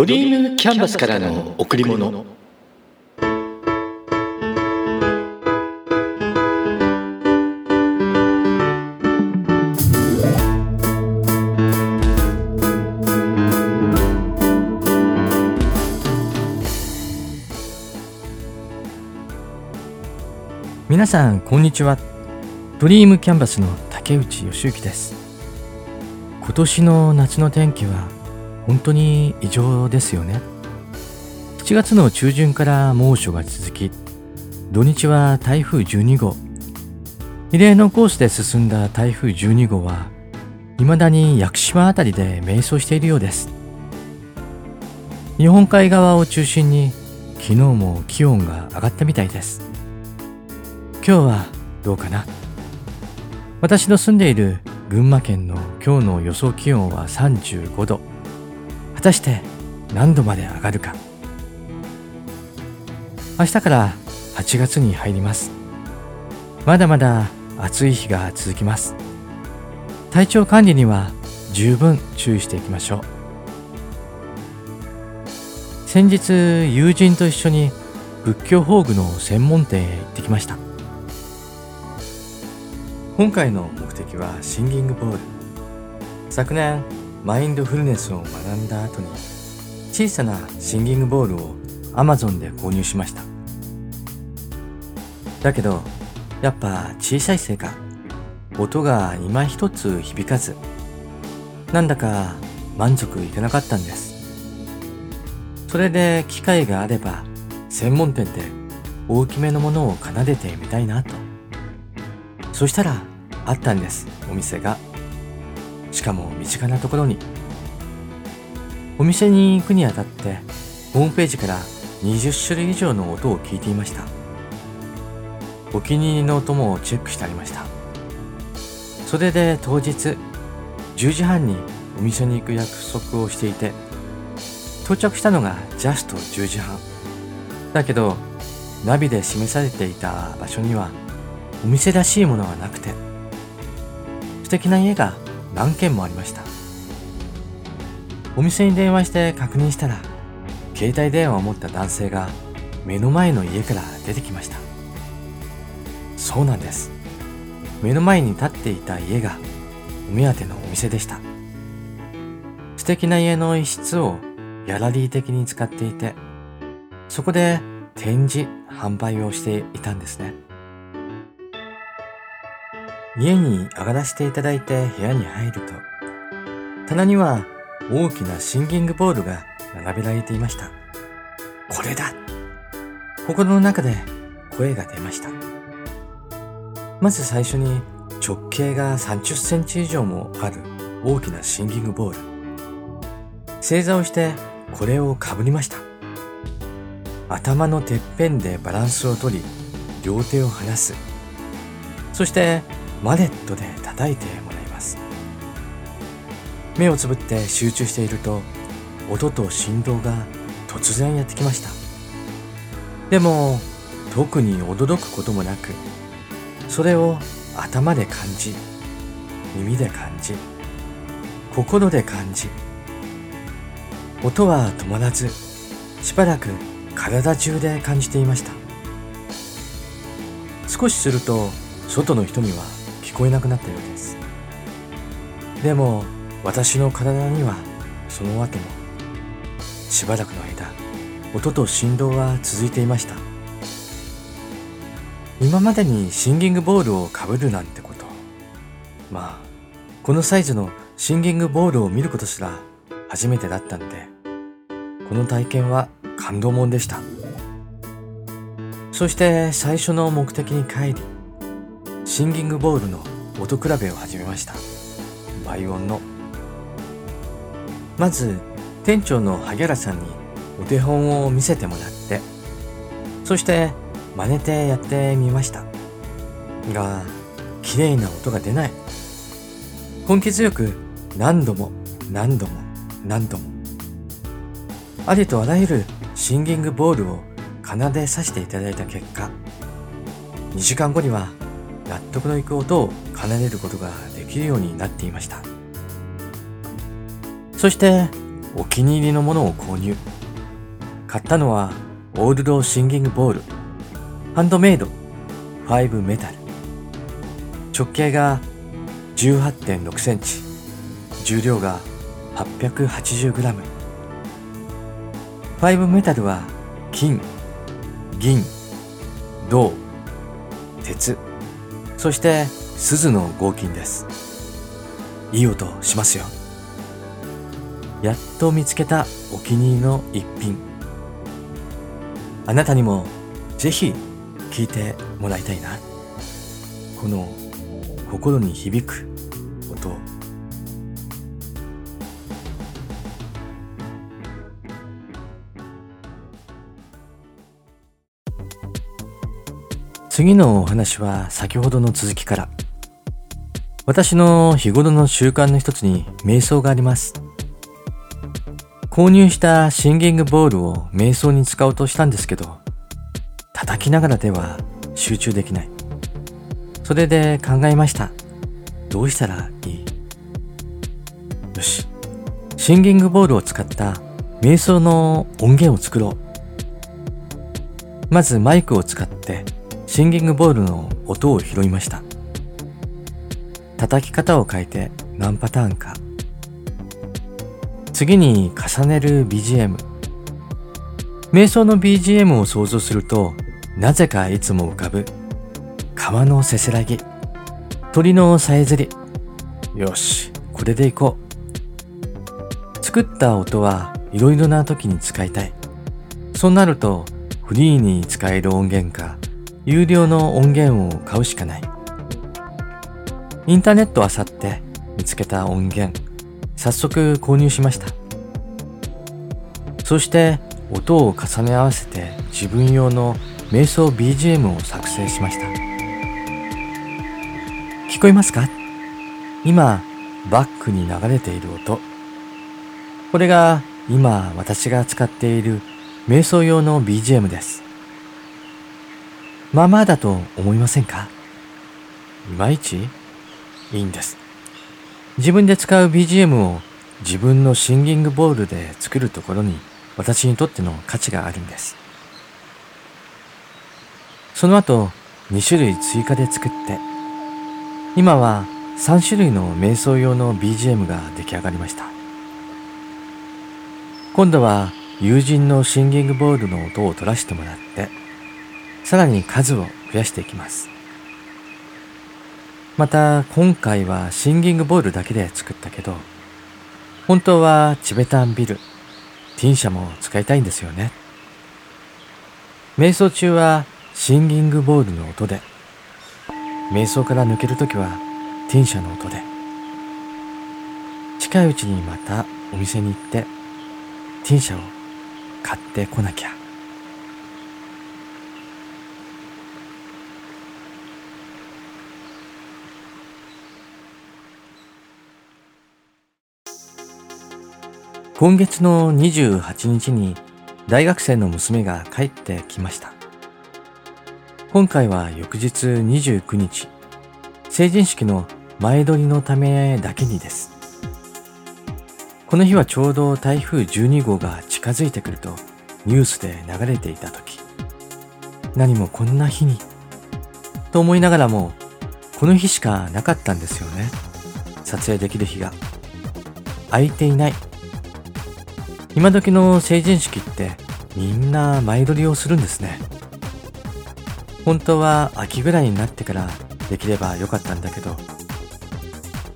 ドリームキャンバスからの贈り物。皆さんこんにちは。ドリームキャンバスの竹内義之です。今年の夏の天気は本当に異常ですよね。7月の中旬から猛暑が続き土日は台風12号。異例のコースで進んだ台風12号は未だに屋久島あたりで迷走しているようです。日本海側を中心に昨日も気温が上がったみたいです。今日はどうかな？私の住んでいる群馬県の今日の予想気温は35度。果たして何度まで上がるか。明日から8月に入ります。まだまだ暑い日が続きます。体調管理には十分注意していきましょう。先日友人と一緒に仏教宝具の専門店へ行ってきました。今回の目的はシンギングボール。昨年マインドフルネスを学んだ後に小さなシンギングボールを Amazon で購入しました。だけどやっぱ小さいせいか。音が今一つ響かずなんだか満足いかなかったんです。それで機会があれば専門店で大きめのものを奏でてみたいなと。そしたらあったんですお店が。しかも身近なところに。お店に行くにあたってホームページから20種類以上の音を聞いていました。お気に入りの音もチェックしてありました。それで当日10時半にお店に行く約束をしていて到着したのがジャスト10時半。だけどナビで示されていた場所にはお店らしいものはなくて素敵な家が何軒もありました。お店に電話して確認したら携帯電話を持った男性が目の前の家から出てきました。そうなんです。目の前に立っていた家がお目当てのお店でした。素敵な家の一室をギャラリー的に使っていてそこで展示販売をしていたんですね。家に上がらせていただいて部屋に入ると、棚には大きなシンギングボールが並べられていました。これだ心の中で声が出ました。まず最初に直径が30センチ以上もある大きなシンギングボール。正座をしてこれをかぶりました。頭のてっぺんでバランスをとり、両手を離す。そしてマネットで叩いてもらいます。目をつぶって集中していると音と振動が突然やってきました。でも特に驚くこともなくそれを頭で感じ耳で感じ心で感じ音は止まらずしばらく体中で感じていました。少しすると外の人には聞こえなくなったようです。でも私の体にはその後もしばらくの間音と振動は続いていました。今までにシンギングボールをかぶるなんてこと。まあこのサイズのシンギングボールを見ることすら初めてだったんでこの体験は感動もんでした。そして最初の目的に帰りシンギングボールの音比べを始めました。倍音の。まず店長の萩原さんにお手本を見せてもらってそして真似てやってみました。が綺麗な音が出ない。根気強く何度も何度も何度も。ありとあらゆるシンギングボールを奏でさせていただいた結果2時間後には納得のいく音を奏でることができるようになっていました。そしてお気に入りのものを購入。買ったのはオールドシンギングボール。ハンドメイド。5メタル。直径が18.6センチ。重量が 880g 5メタルは金銀銅鉄。そして鈴の合金です。いい音しますよ。やっと見つけたお気に入りの一品。あなたにもぜひ聞いてもらいたいな。この心に響く次のお話は先ほどの続きから。私の日頃の習慣の一つに瞑想があります。購入したシンギングボールを瞑想に使おうとしたんですけど叩きながらでは集中できない。それで考えました。どうしたらいい？よし。シンギングボールを使った瞑想の音源を作ろう。まずマイクを使ってシンギングボールの音を拾いました。叩き方を変えて何パターンか。次に重ねる BGM。瞑想の BGM を想像すると、なぜかいつも浮かぶ。川のせせらぎ。鳥のさえずり。よし、これでいこう。作った音はいろいろな時に使いたい。そうなると、フリーに使える音源か、有料の音源を買うしかない。インターネットあさって見つけた音源、早速購入しました。そして音を重ね合わせて自分用の瞑想 BGM を作成しました。聞こえますか？今、バックに流れている音。これが今私が使っている瞑想用の BGM です。まあまあだと思いませんか？いまいち？いいんです。自分で使う BGM を自分のシンギングボールで作るところに私にとっての価値があるんです。その後2種類追加で作って今は3種類の瞑想用の BGM が出来上がりました。今度は友人のシンギングボールの音を取らせてもらってさらに数を増やしていきます。また今回はシンギングボールだけで作ったけど、本当はチベタンビル、ティンシャも使いたいんですよね。瞑想中はシンギングボールの音で、瞑想から抜けるときはティンシャの音で、近いうちにまたお店に行ってティンシャを買ってこなきゃ。今月の28日に大学生の娘が帰ってきました。今回は翌日29日、成人式の前撮りのためだけにです。この日はちょうど台風12号が近づいてくるとニュースで流れていた時、何もこんな日に、と思いながらも、この日しかなかったんですよね。撮影できる日が。空いていない今時の成人式ってみんな前撮りをするんですね。本当は秋ぐらいになってからできればよかったんだけど、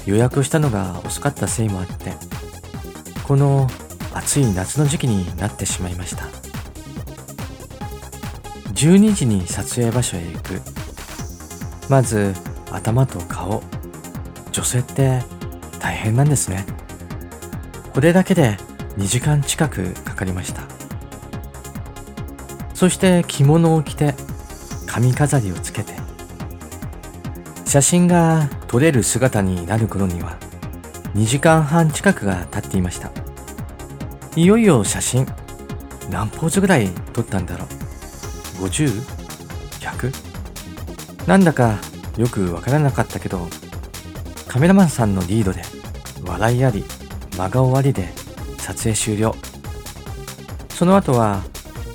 予約したのが遅かったせいもあって、この暑い夏の時期になってしまいました。12時に撮影場所へ行く。まず頭と顔。女性って大変なんですね。これだけで2時間近くかかりましたそして着物を着て髪飾りをつけて写真が撮れる姿になる頃には2時間半近くが経っていましたいよいよ写真何ポーズぐらい撮ったんだろう 50?100? なんだかよくわからなかったけどカメラマンさんのリードで笑いあり真顔ありで撮影終了。その後は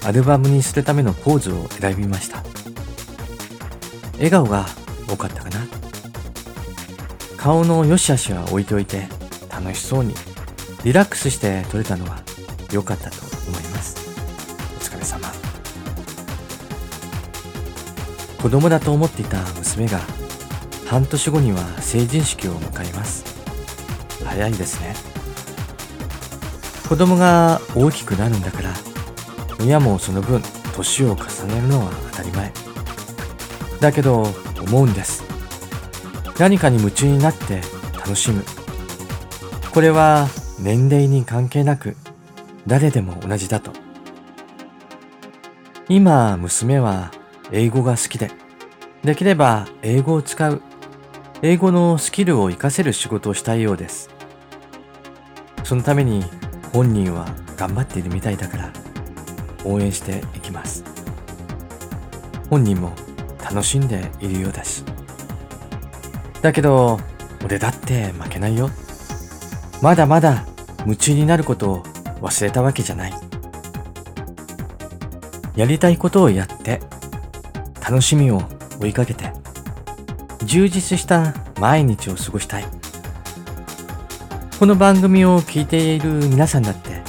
アルバムにするためのポーズを選びました。笑顔が多かったかな。顔の良し悪しは置いておいて楽しそうにリラックスして撮れたのは良かったと思います。お疲れ様。子供だと思っていた娘が半年後には成人式を迎えます。早いですね。子供が大きくなるんだから親もその分年を重ねるのは当たり前。だけど思うんです。何かに夢中になって楽しむ。これは年齢に関係なく誰でも同じだと。今娘は英語が好きでできれば英語を使う。英語のスキルを活かせる仕事をしたいようです。そのために本人は頑張っているみたいだから応援していきます。本人も楽しんでいるようだし。だけど俺だって負けないよ。まだまだ夢中になることを忘れたわけじゃない。やりたいことをやって楽しみを追いかけて充実した毎日を過ごしたい。この番組を聞いている皆さんだって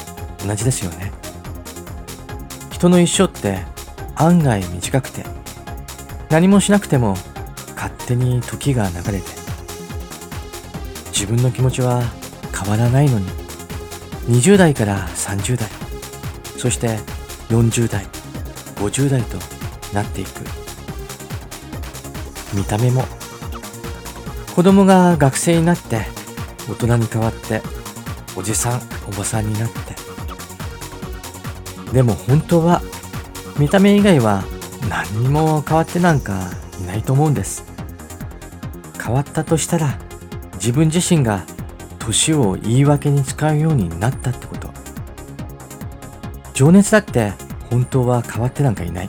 同じですよね。人の一生って案外短くて何もしなくても勝手に時が流れて自分の気持ちは変わらないのに20代から30代そして40代50代となっていく。見た目も子供が学生になって大人に変わっておじさんおばさんになって。でも本当は見た目以外は何にも変わってなんかいないと思うんです。変わったとしたら自分自身が年を言い訳に使うようになったってこと。情熱だって本当は変わってなんかいない。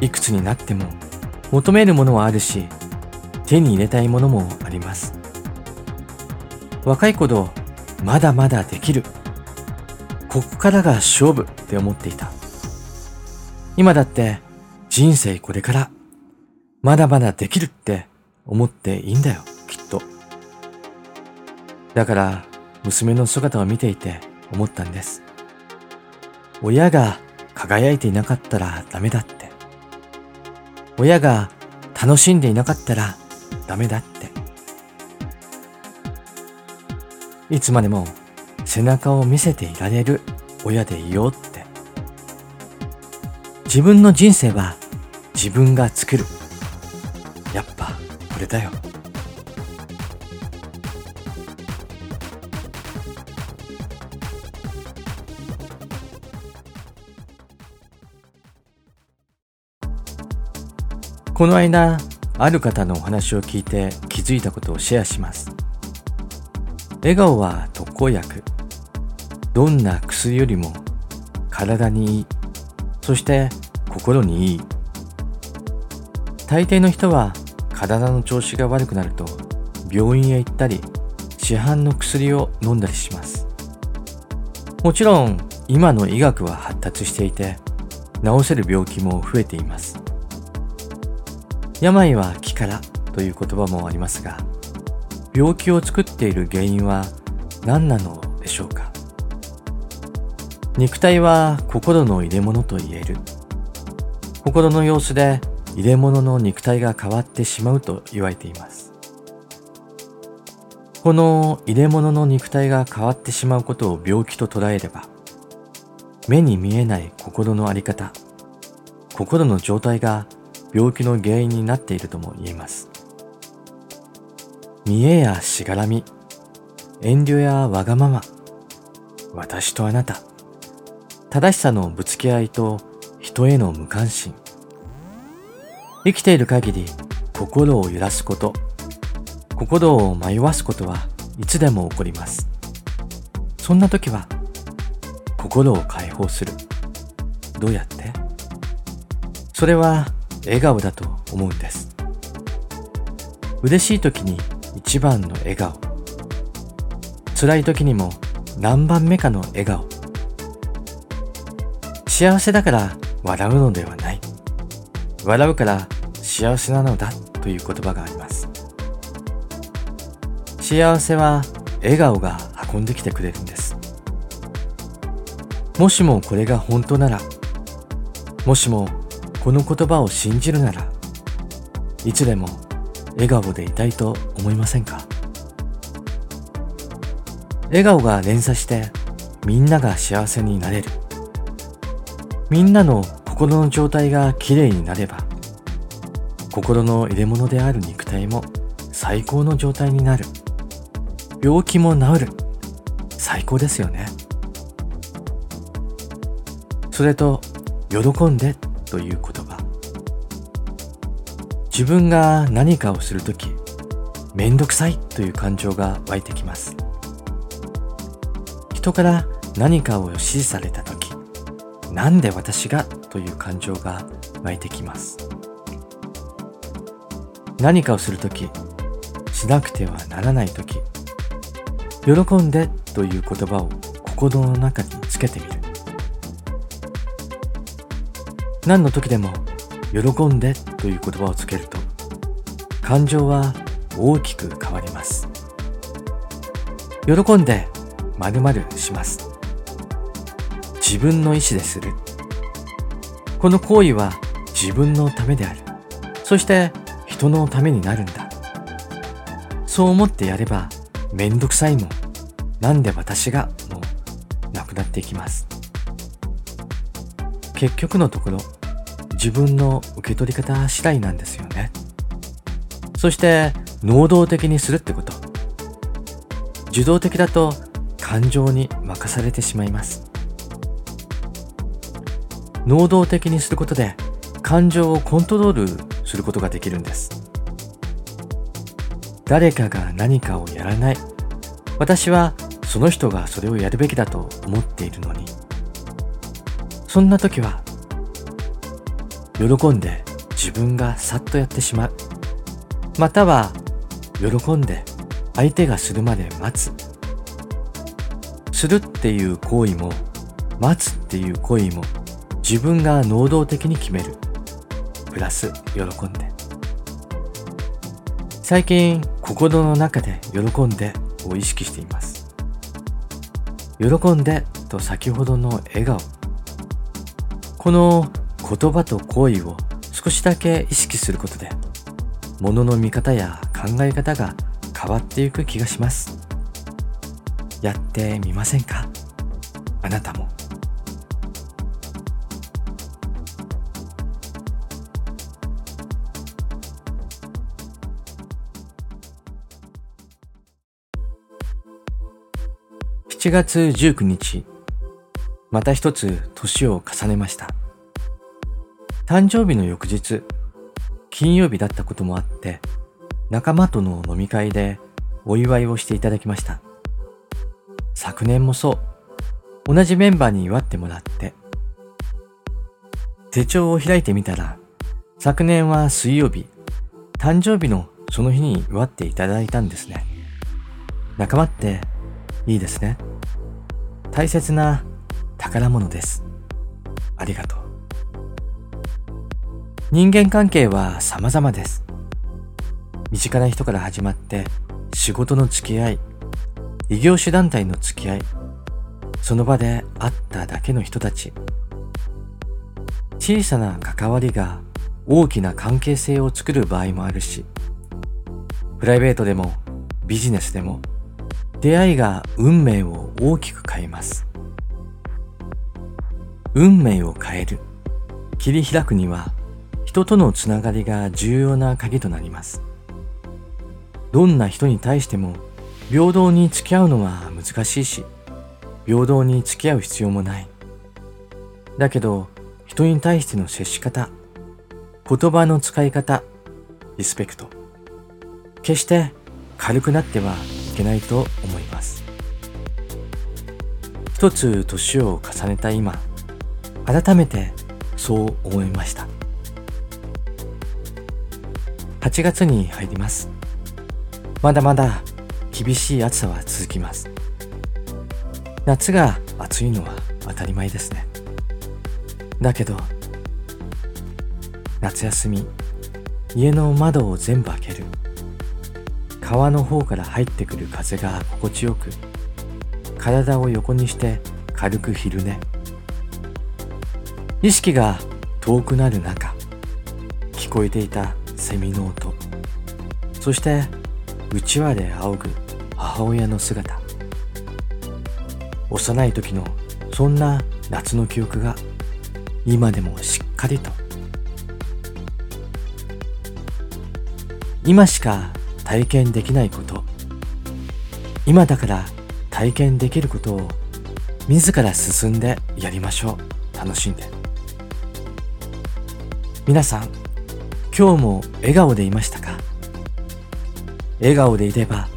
いくつになっても求めるものはあるし手に入れたいものもあります。若い頃まだまだできる。ここからが勝負って思っていた。今だって人生これからまだまだできるって思っていいんだよきっと。だから娘の姿を見ていて思ったんです。親が輝いていなかったらダメだって。親が楽しんでいなかったらダメだって。いつまでも背中を見せていられる親でいようって。自分の人生は自分が作る。やっぱこれだよ。この間ある方のお話を聞いて気づいたことをシェアします。笑顔は特効薬。どんな薬よりも体にいい。そして心にいい。大抵の人は体の調子が悪くなると病院へ行ったり市販の薬を飲んだりします。もちろん今の医学は発達していて治せる病気も増えています。病は気からという言葉もありますが病気を作っている原因は何なのでしょうか？肉体は心の入れ物と言える。心の様子で入れ物の肉体が変わってしまうと言われています。この入れ物の肉体が変わってしまうことを病気と捉えれば目に見えない心のあり方心の状態が病気の原因になっているとも言えます。見栄やしがらみ、遠慮やわがまま、私とあなた、正しさのぶつけ合いと人への無関心。生きている限り心を揺らすこと、心を迷わすことはいつでも起こります。そんな時は心を解放する。どうやって？それは笑顔だと思うんです嬉しい時に一番の笑顔。辛い時にも何番目かの笑顔。幸せだから笑うのではない。笑うから幸せなのだという言葉があります。幸せは笑顔が運んできてくれるんです。もしもこれが本当ならもしもこの言葉を信じるならいつでも笑顔でいたいと思いませんか？笑顔が連鎖してみんなが幸せになれる。みんなの心の状態がきれいになれば心の入れ物である肉体も最高の状態になる。病気も治る。最高ですよね。それと喜んでという言葉。自分が何かをするときめんどくさいという感情が湧いてきます。人から何かを指示されたときなんで私がという感情が湧いてきます。何かをするときしなくてはならないとき喜んでという言葉を心の中につけてみる。何の時でも喜んでという言葉をつけると感情は大きく変わります。喜んで〇〇します。自分の意思でする。この行為は自分のためである。そして人のためになるんだ。そう思ってやればめんどくさいもなんで私がもうなくなっていきます。結局のところ自分の受け取り方次第なんですよね。そして能動的にするってこと。受動的だと感情に任されてしまいます。能動的にすることで感情をコントロールすることができるんです。誰かが何かをやらない。私はその人がそれをやるべきだと思っているのに。そんな時は喜んで自分がさっとやってしまう。または喜んで相手がするまで待つ。するっていう行為も待つっていう行為も自分が能動的に決める。プラス喜んで。最近心の中で喜んでを意識しています。喜んでと先ほどの笑顔。この言葉と行為を少しだけ意識することで物の見方や考え方が変わっていく気がします。やってみませんか？あなたも。7月19日。また一つ年を重ねました。誕生日の翌日、金曜日だったこともあって、仲間との飲み会でお祝いをしていただきました。昨年もそう、同じメンバーに祝ってもらって、手帳を開いてみたら、昨年は水曜日、誕生日のその日に祝っていただいたんですね。仲間っていいですね。大切な宝物です。ありがとう。人間関係は様々です。身近な人から始まって仕事の付き合い、異業種団体の付き合い、その場で会っただけの人たち。小さな関わりが大きな関係性を作る場合もあるし、プライベートでもビジネスでも出会いが運命を大きく変えます。運命を変える、切り開くには人とのつながりが重要な鍵となります。どんな人に対しても平等に付き合うのは難しいし、平等に付き合う必要もない。だけど、人に対しての接し方、言葉の使い方、リスペクト。決して軽くなってはいけないと思います。一つ年を重ねた今、改めてそう思いました。8月に入ります。まだまだ厳しい暑さは続きます。夏が暑いのは当たり前ですね。だけど夏休み家の窓を全部開ける。川の方から入ってくる風が心地よく体を横にして軽く昼寝。意識が遠くなる中聞こえていたセミの音。そしてうちわで仰ぐ母親の姿。幼い時のそんな夏の記憶が今でもしっかりと。今しか体験できないこと。今だから体験できることを自ら進んでやりましょう。楽しんで。皆さん今日も笑顔でいましたか？笑顔でいれば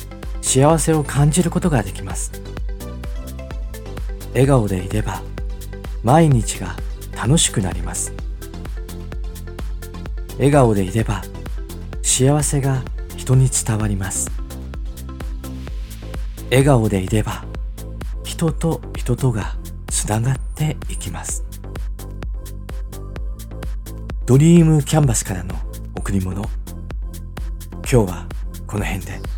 幸せを感じることができます。笑顔でいれば毎日が楽しくなります。笑顔でいれば幸せが人に伝わります。笑顔でいれば人と人とがつながっていきます。ドリームキャンバスからの贈り物。今日はこの辺で。